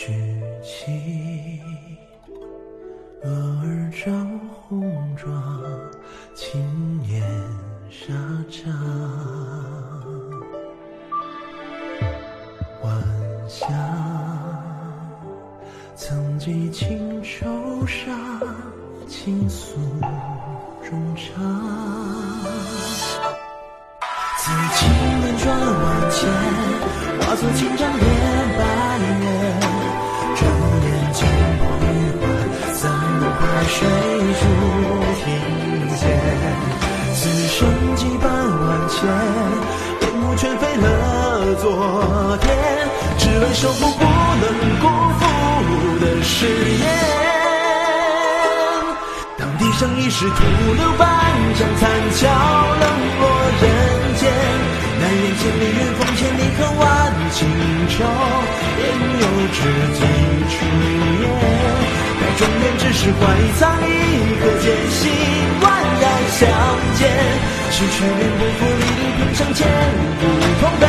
举起蛾儿照红妆，轻烟沙场。晚霞曾记轻愁纱，倾诉衷肠。此情轮转万千，化作千丈昨天。只为守护不能辜负的誓言。当地上已是徒留半张残桥，冷落人间。难言千里远，风千里恨，万顷愁，焉有知己出言？待中原只是怀藏一颗艰辛，万难相见。是却面不负离离平生，千古同悲，